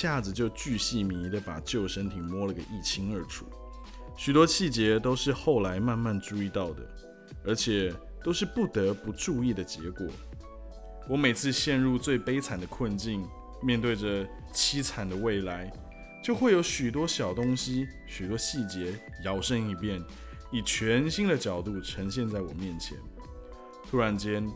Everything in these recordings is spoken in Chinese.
一下子就巨细靡的把救生艇摸了个一清二楚，许多细节都是后来慢慢注意到的，而且都是不得不注意的结果。我每次陷入最悲惨的困境，面对着凄惨的未来，就会有许多小东西、许多细节摇身一变，以全新的角度呈现在我面前。突然间，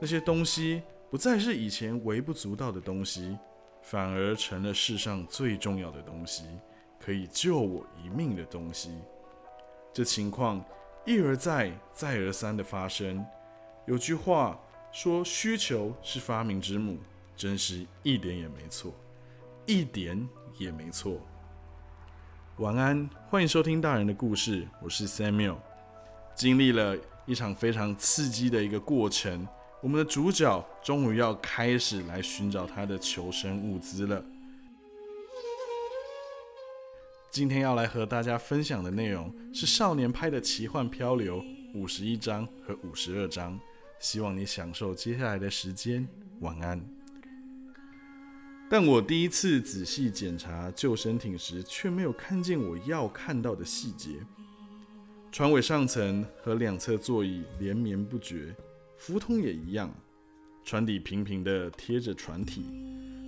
那些东西不再是以前微不足道的东西，反而成了世上最重要的东西，可以救我一命的东西。这情况一而再、再而三的发生。有句话说：“需求是发明之母”，真是一点也没错，一点也没错。晚安，欢迎收听大人的故事，我是 Samuel。经历了。一场非常刺激的一个过程，我们的主角终于要开始来寻找他的求生物资了。今天要来和大家分享的内容是少年拍的奇幻漂流五十一章和五十二章，希望你享受接下来的时间。晚安。但我第一次仔细检查救生艇时，却没有看见我要看到的细节。船尾上层和两侧座椅连绵不绝，浮筒也一样。船底平平的贴着船体，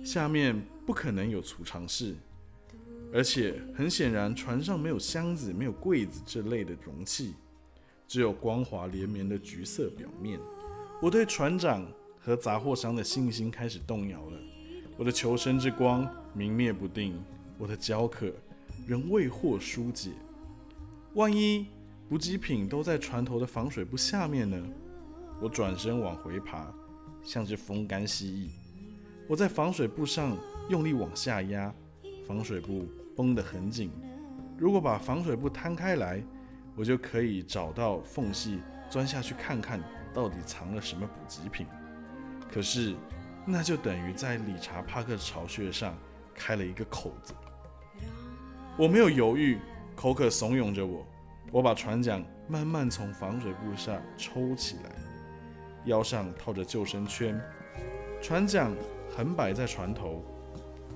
下面不可能有储藏室，而且很显然，船上没有箱子、没有柜子这类的容器，只有光滑连绵的橘色表面。我对船长和杂货商的信心开始动摇了。我的求生之光明灭不定，我的焦渴仍未获疏解。万一……补给品都在船头的防水布下面呢。我转身往回爬，像只风干蜥蜴。我在防水布上用力往下压，防水布绷得很紧。如果把防水布摊开来，我就可以找到缝隙钻下去看看到底藏了什么补给品。可是，那就等于在理查帕克巢穴上开了一个口子。我没有犹豫，口渴怂恿着我。我把船桨慢慢从防水布下抽起来，腰上套着救生圈，船桨横摆在船头，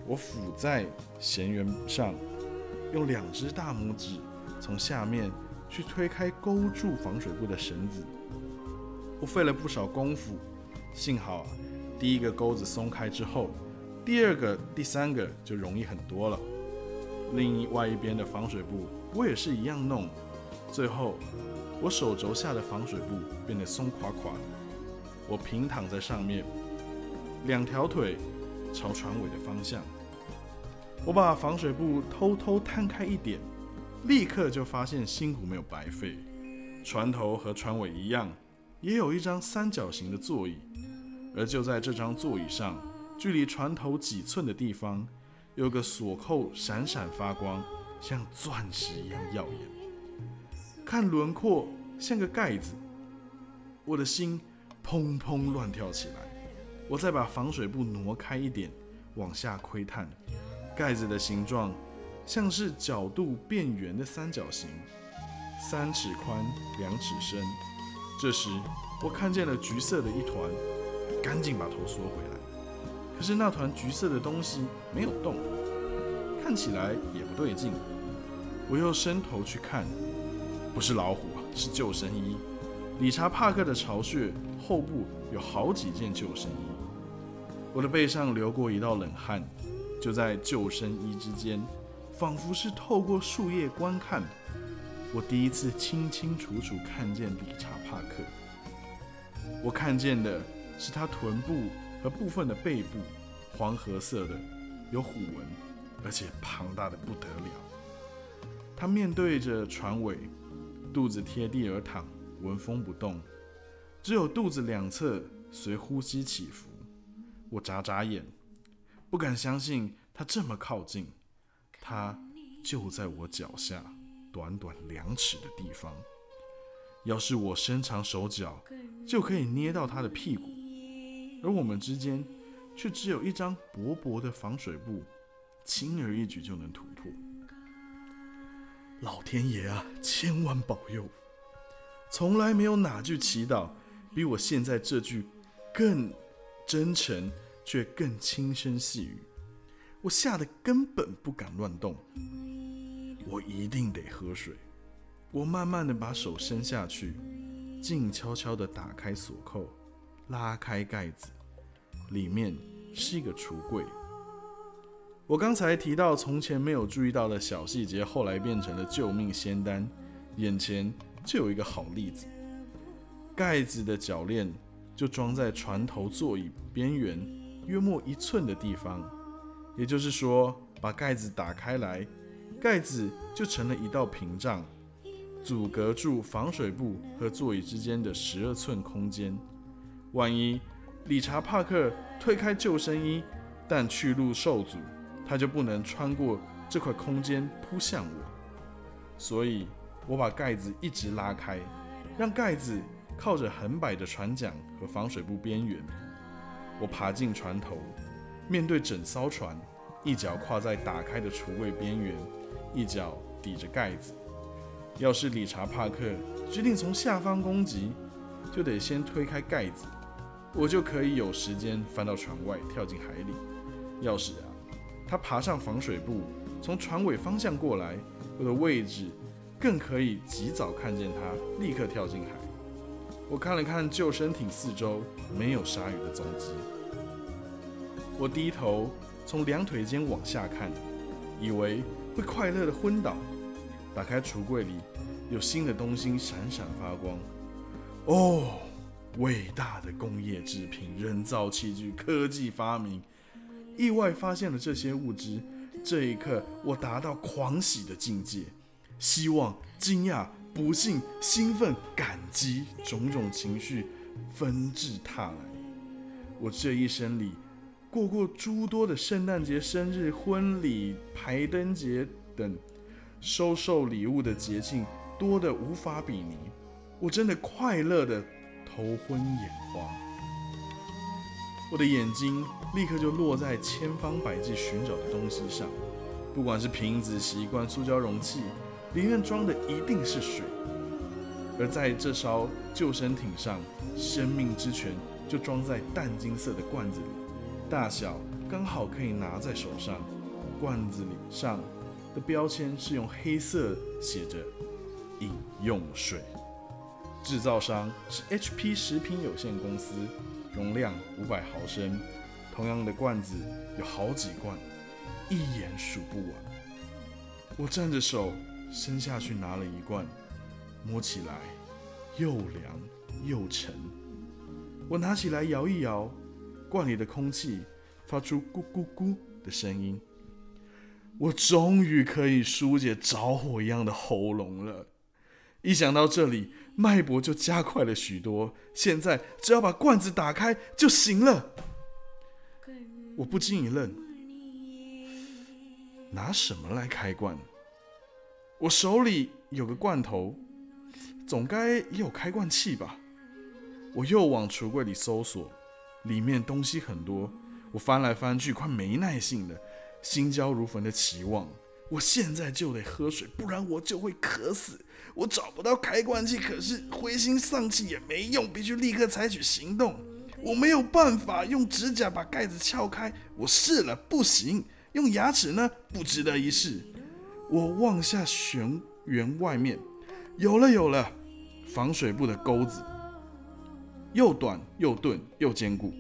我俯在舷缘上，用两只大拇指从下面去推开勾住防水布的绳子。我费了不少功夫，幸好第一个钩子松开之后，第二个、第三个就容易很多了。另外一边的防水布，我也是一样弄。最后，我手肘下的防水布变得松垮垮的。我平躺在上面，两条腿朝船尾的方向。我把防水布偷偷摊开一点，立刻就发现辛苦没有白费。船头和船尾一样，也有一张三角形的座椅，而就在这张座椅上，距离船头几寸的地方，有个锁扣闪闪发光，像钻石一样耀眼。看轮廓像个盖子，我的心砰砰乱跳起来。我再把防水布挪开一点，往下窥探，盖子的形状像是角度变圆的三角形，三尺宽，两尺深。这时我看见了橘色的一团，赶紧把头缩回来。可是那团橘色的东西没有动，看起来也不对劲。我又伸头去看。不是老虎，是救生衣。理查·帕克的巢穴后部有好几件救生衣。我的背上流过一道冷汗。就在救生衣之间，仿佛是透过树叶观看，我第一次清清楚楚看见理查·帕克。我看见的是他臀部和部分的背部，黄褐色的，有虎纹，而且庞大的不得了。他面对着船尾。肚子贴地而躺，纹风不动，只有肚子两侧随呼吸起伏。我眨眨眼，不敢相信他这么靠近，他就在我脚下，短短两尺的地方。要是我伸长手脚，就可以捏到他的屁股，而我们之间却只有一张薄薄的防水布，轻而易举就能突破。老天爷啊，千万保佑！从来没有哪句祈祷比我现在这句更真诚却更轻声细语。我吓得根本不敢乱动。我一定得喝水。我慢慢的把手伸下去，静悄悄的打开锁扣，拉开盖子，里面是一个橱柜。我刚才提到从前没有注意到的小细节，后来变成了救命仙丹。眼前就有一个好例子，盖子的铰链就装在船头座椅边缘约莫一寸的地方，也就是说，把盖子打开来，盖子就成了一道屏障，阻隔住防水布和座椅之间的十二寸空间。万一理查·帕克推开救生衣，但去路受阻，他就不能穿过这块空间扑向我。所以。我把盖子一直拉开，让盖子靠着横摆的船桨和防水布边缘。我爬进船头，面对整艘船，一脚跨在打开的橱柜边缘，一脚抵着盖子。要是理查·帕克决定从下方攻击，就得先推开盖子，我就可以有时间翻到船外跳进海里。要是啊，他爬上防水布，从船尾方向过来，我的位置。更可以及早看见他，立刻跳进海。我看了看救生艇四周，没有鲨鱼的踪迹。我低头从两腿间往下看，以为会快乐的昏倒。打开橱柜里，有新的东西闪闪发光。哦，伟大的工业制品、人造器具、科技发明，意外发现了这些物质。这一刻，我达到狂喜的境界。希望、惊讶、不幸、兴奋、感激，种种情绪纷至沓来。我这一生里过过诸多的圣诞节、生日、婚礼、排灯节等收受礼物的节庆，多得无法比拟。我真的快乐的头昏眼花。我的眼睛立刻就落在千方百计寻找的东西上，不管是瓶子、吸罐、塑胶容器。里面装的一定是水，而在这艘救生艇上，生命之泉就装在淡金色的罐子里，大小刚好可以拿在手上。罐子里上的标签是用黑色写着“饮用水”，制造商是 HP 食品有限公司，容量五百毫升。同样的罐子有好几罐，一眼数不完。我站着手。伸下去拿了一罐，摸起来又凉又沉。我拿起来摇一摇，罐里的空气发出咕咕咕的声音。我终于可以疏解着火一样的喉咙了。一想到这里，脉搏就加快了许多。现在只要把罐子打开就行了。我不禁一愣，拿什么来开罐？我手里有个罐头，总该也有开罐器吧。我又往橱柜里搜索，里面东西很多。我翻来翻去，快没耐性了，心焦如焚的期望。我现在就得喝水，不然我就会渴死。我找不到开罐器，可是灰心丧气也没用，必须立刻采取行动。我没有办法用指甲把盖子撬开，我试了，不行。用牙齿呢，不值得一试。我望下旋圆外面，有了有了，防水布的钩子，又短又钝又坚固。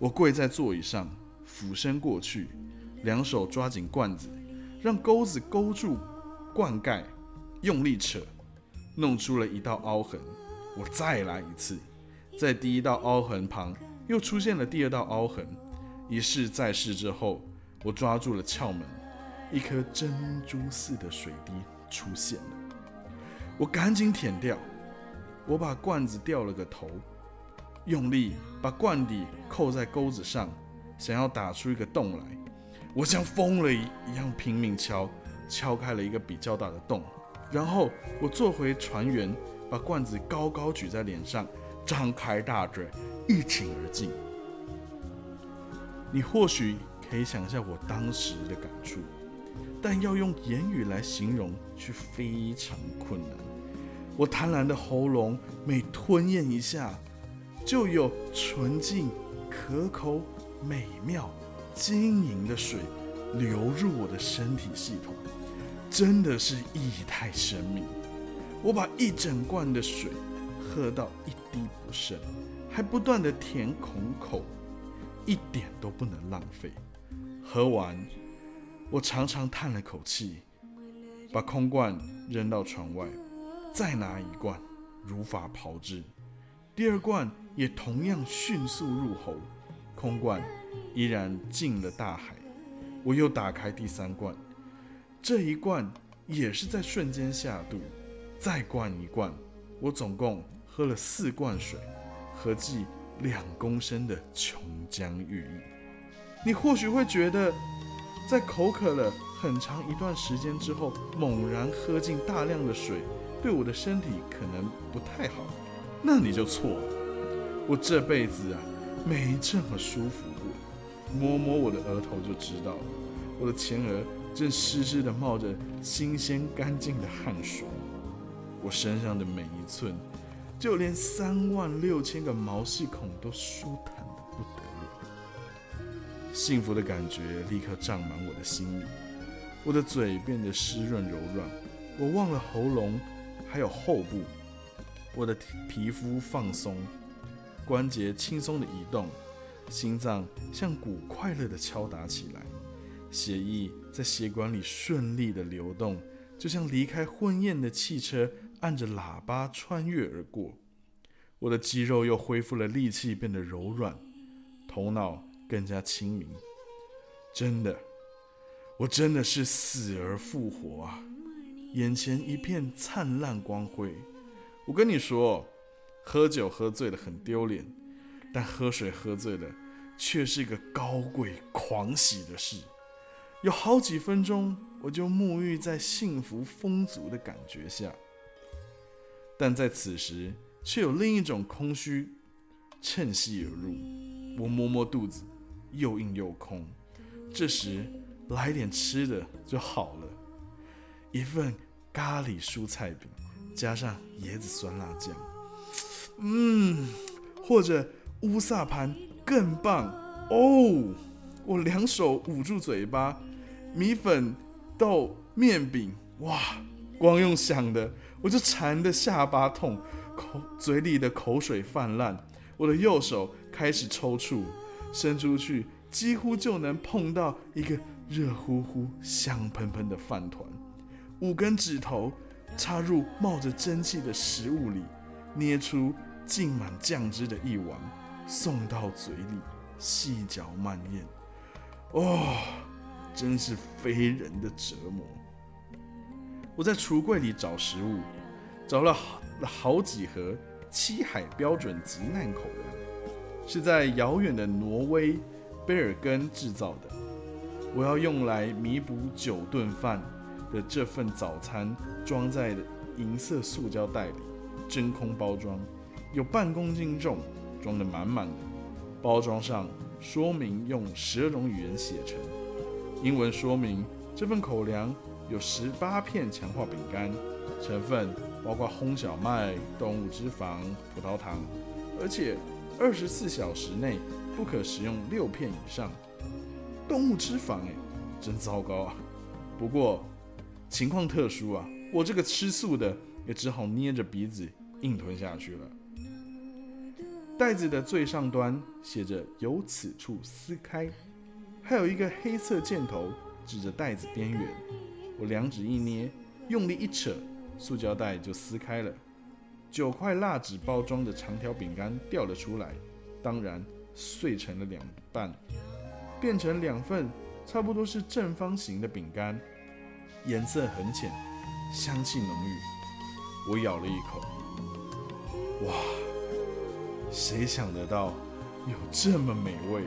我跪在座椅上，俯身过去，两手抓紧罐子，让钩子勾住罐盖，用力扯，弄出了一道凹痕。我再来一次，在第一道凹痕旁又出现了第二道凹痕。一试再试之后，我抓住了窍门。一颗珍珠似的水滴出现了，我赶紧舔掉。我把罐子掉了个头，用力把罐底扣在钩子上，想要打出一个洞来。我像疯了一样拼命敲，敲开了一个比较大的洞。然后我坐回船员，把罐子高高举在脸上，张开大嘴，一饮而尽。你或许可以想象我当时的感触。但要用言语来形容却非常困难。我贪婪的喉咙每吞咽一下，就有纯净、可口、美妙、晶莹的水流入我的身体系统，真的是液态生命。我把一整罐的水喝到一滴不剩，还不断的填孔口，一点都不能浪费。喝完，我长长叹了口气，把空罐扔到船外，再拿一罐，如法炮制。第二罐也同样迅速入喉，空罐依然进了大海。我又打开第三罐，这一罐也是在瞬间下肚，再灌一罐。我总共喝了四罐水，合计两公升的琼浆玉液。你或许会觉得，在口渴了很长一段时间之后，猛然喝进大量的水，对我的身体可能不太好。那你就错了。我这辈子啊，没这么舒服过。摸摸我的额头就知道了，我的前额正湿湿的冒着新鲜干净的汗水，我身上的每一寸，就连三万六千个毛细孔都舒坦。幸福的感觉立刻胀满我的心里，我的嘴变得湿润柔软，我忘了喉咙，还有后部，我的皮肤放松，关节轻松的移动。心脏像鼓快乐地敲打起来，血液在血管里顺利地流动，就像离开婚宴的汽车按着喇叭穿越而过。我的肌肉又恢复了力气，变得柔软，头脑更加清明。真的，我真的是死而复活啊！眼前一片灿烂光辉。我跟你说，喝酒喝醉了很丢脸，但喝水喝醉了。却是一个高贵狂喜的事，有好几分钟，我就沐浴在幸福丰足的感觉下。但在此时，却有另一种空虚趁隙而入。我摸摸肚子，又硬又空。这时，来点吃的就好了，一份咖喱蔬菜饼，加上椰子酸辣酱，嗯，或者乌萨盘。更棒哦！我两手捂住嘴巴，米粉、豆、面饼，哇！光用想的我就馋得下巴痛，口嘴里的口水泛滥。我的右手开始抽搐，伸出去几乎就能碰到一个热乎乎、香喷喷的饭团。五根指头插入冒着蒸汽的食物里，捏出浸满酱汁的一碗。送到嘴里，细嚼慢咽，哦，真是非人的折磨。我在橱柜里找食物，找了好好几盒七海标准极难口粮，是在遥远的挪威贝尔根制造的。我要用来弥补九顿饭的这份早餐，装在银色塑胶袋里，真空包装，有半公斤重。装得满满的，包装上说明用十二种语言写成。英文说明这份口粮有十八片强化饼干，成分包括烘小麦、动物脂肪、葡萄糖，而且二十四小时内不可食用六片以上。动物脂肪，哎，真糟糕啊！不过情况特殊啊，我这个吃素的也只好捏着鼻子硬吞下去了。袋子的最上端写着“由此处撕开”，还有一个黑色箭头指着袋子边缘。我两指一捏，用力一扯，塑胶袋就撕开了。九块蜡纸包装的长条饼干掉了出来，当然碎成了两半，变成两份差不多是正方形的饼干，颜色很浅，香气浓郁。我咬了一口，哇！谁想得到有这么美味？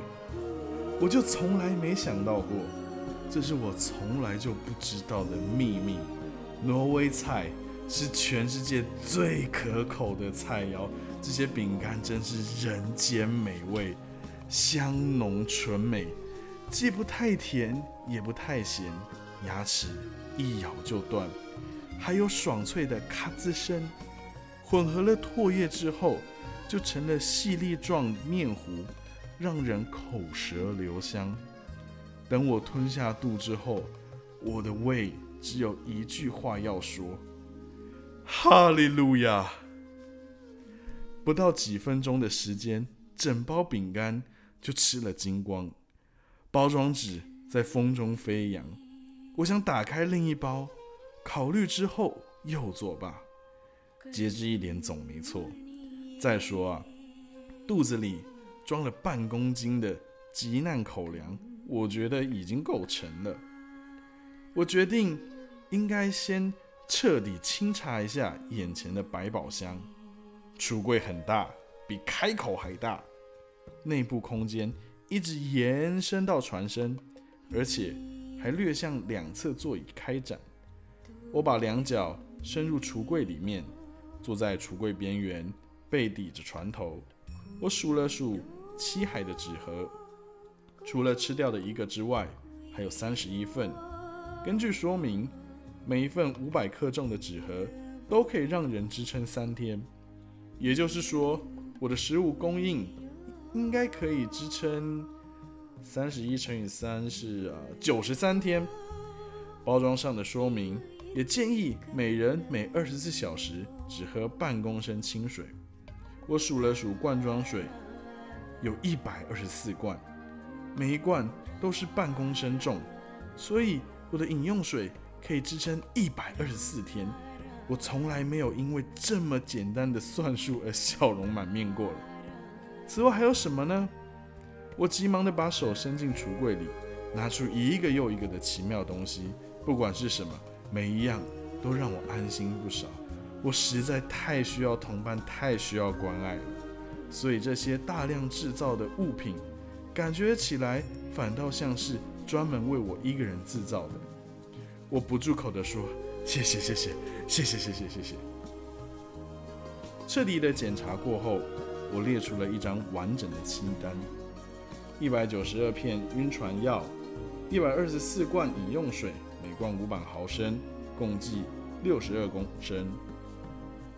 我就从来没想到过，这是我从来就不知道的秘密。挪威菜是全世界最可口的菜肴，这些饼干真是人间美味，香浓醇美，既不太甜也不太咸，牙齿一咬就断，还有爽脆的咔吱声，混合了唾液之后。就成了细粒状面糊，让人口舌留香。等我吞下肚之后，我的胃只有一句话要说：哈利路亚！不到几分钟的时间，整包饼干就吃了精光，包装纸在风中飞扬。我想打开另一包，考虑之后又作罢。节制一点总没错。再说啊，肚子里装了半公斤的急难口粮。我觉得已经够沉了。我决定应该先彻底清查一下眼前的百宝箱。橱柜很大，比开口还大，内部空间一直延伸到船身，而且还略向两侧座椅开展。我把两脚伸入橱柜里面，坐在橱柜边缘，背抵着船头。我数了数七海的纸盒。除了吃掉的一个之外，还有三十一份。根据说明，每一份五百克重的纸盒都可以让人支撑三天。也就是说，我的食物供应应该可以支撑三十一乘以三是啊九十三天。包装上的说明也建议每人每二十四小时只喝半公升清水。我数了数罐装水，有一百二十四罐。每一罐都是半公升重，所以我的饮用水可以支撑一百二十四天。我从来没有因为这么简单的算术而笑容满面过了。此外还有什么呢？我急忙的把手伸进橱柜里，拿出一个又一个的奇妙东西。不管是什么，每一样都让我安心不少。我实在太需要同伴，太需要关爱了。所以这些大量制造的物品。感觉起来反倒像是专门为我一个人制造的。我不住口地说：“谢谢，谢谢，谢谢，谢谢，谢谢。”彻底的检查过后，我列出了一张完整的清单：一百九十二片晕船药，一百二十四罐饮用水，每罐五百毫升，共计六十二公升；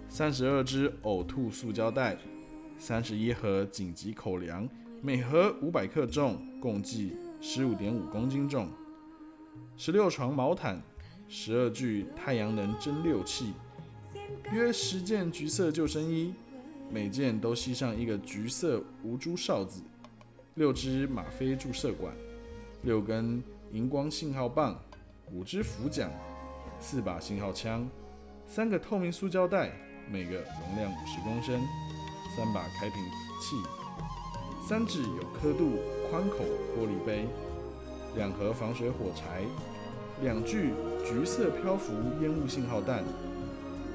三十二支呕吐塑胶袋，三十一盒紧急口粮。每盒五百克重，共计十五点五公斤重。十六床毛毯，十二具太阳能蒸馏器，约十件橘色救生衣，每件都系上一个橘色无珠哨子。六支吗啡注射管，六根荧光信号棒，五支浮桨，四把信号枪，三个透明塑胶袋，每个容量五十公升，三把开瓶器。三只有刻度宽口玻璃杯，两盒防水火柴，两具橘色漂浮烟雾信号弹，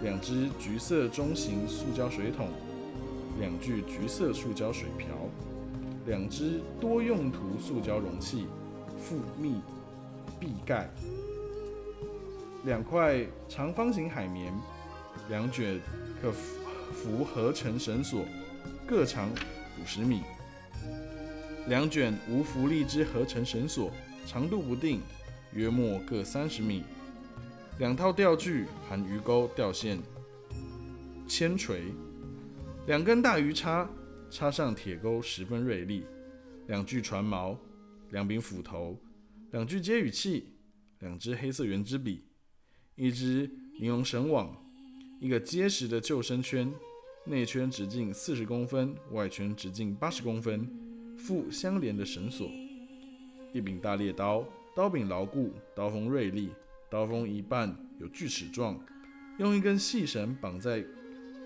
两只橘色中型塑胶水桶，两具橘色塑胶水瓢，两只多用途塑胶容器，附密闭盖，两块长方形海绵，两卷可浮合成绳索，各长五十米。两卷无浮力之合成绳索，长度不定，约莫各三十米。两套钓具含鱼钩、钓线、铅锤。两根大鱼叉，插上铁钩，十分锐利。两具船锚，两柄斧头，两具接雨器，两支黑色圆珠笔，一支尼龙绳网，一个结实的救生圈，内圈直径四十公分，外圈直径八十公分。附相连的绳索，一柄大猎刀，刀柄牢固，刀锋锐利，刀锋一半有锯齿状，用一根细绳绑在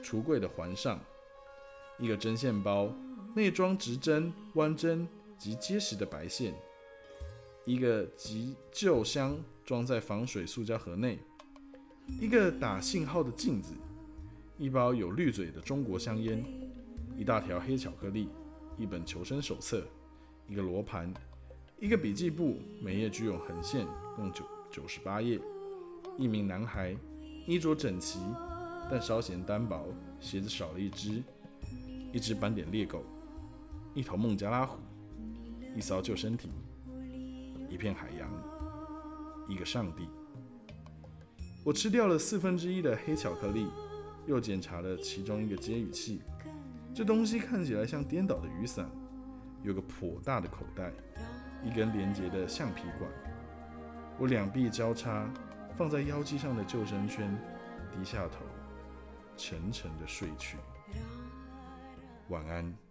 橱柜的环上。一个针线包，内装直针、弯针及结实的白线。一个急救箱装在防水塑胶盒内。一个打信号的镜子。一包有绿嘴的中国香烟。一大条黑巧克力。一本求生手册，一个罗盘，一个笔记簿，每页具有横线，共九九十八页。一名男孩，衣着整齐，但稍显单薄，鞋子少了一只。一只斑点猎狗，一头孟加拉虎，一艘救生艇，一片海洋，一个上帝。我吃掉了四分之一的黑巧克力，又检查了其中一个接雨器。这东西看起来像颠倒的雨伞，有个颇大的口袋，一根连接的橡皮管。我两臂交叉放在腰际上的救生圈，低下头，沉沉的睡去。晚安。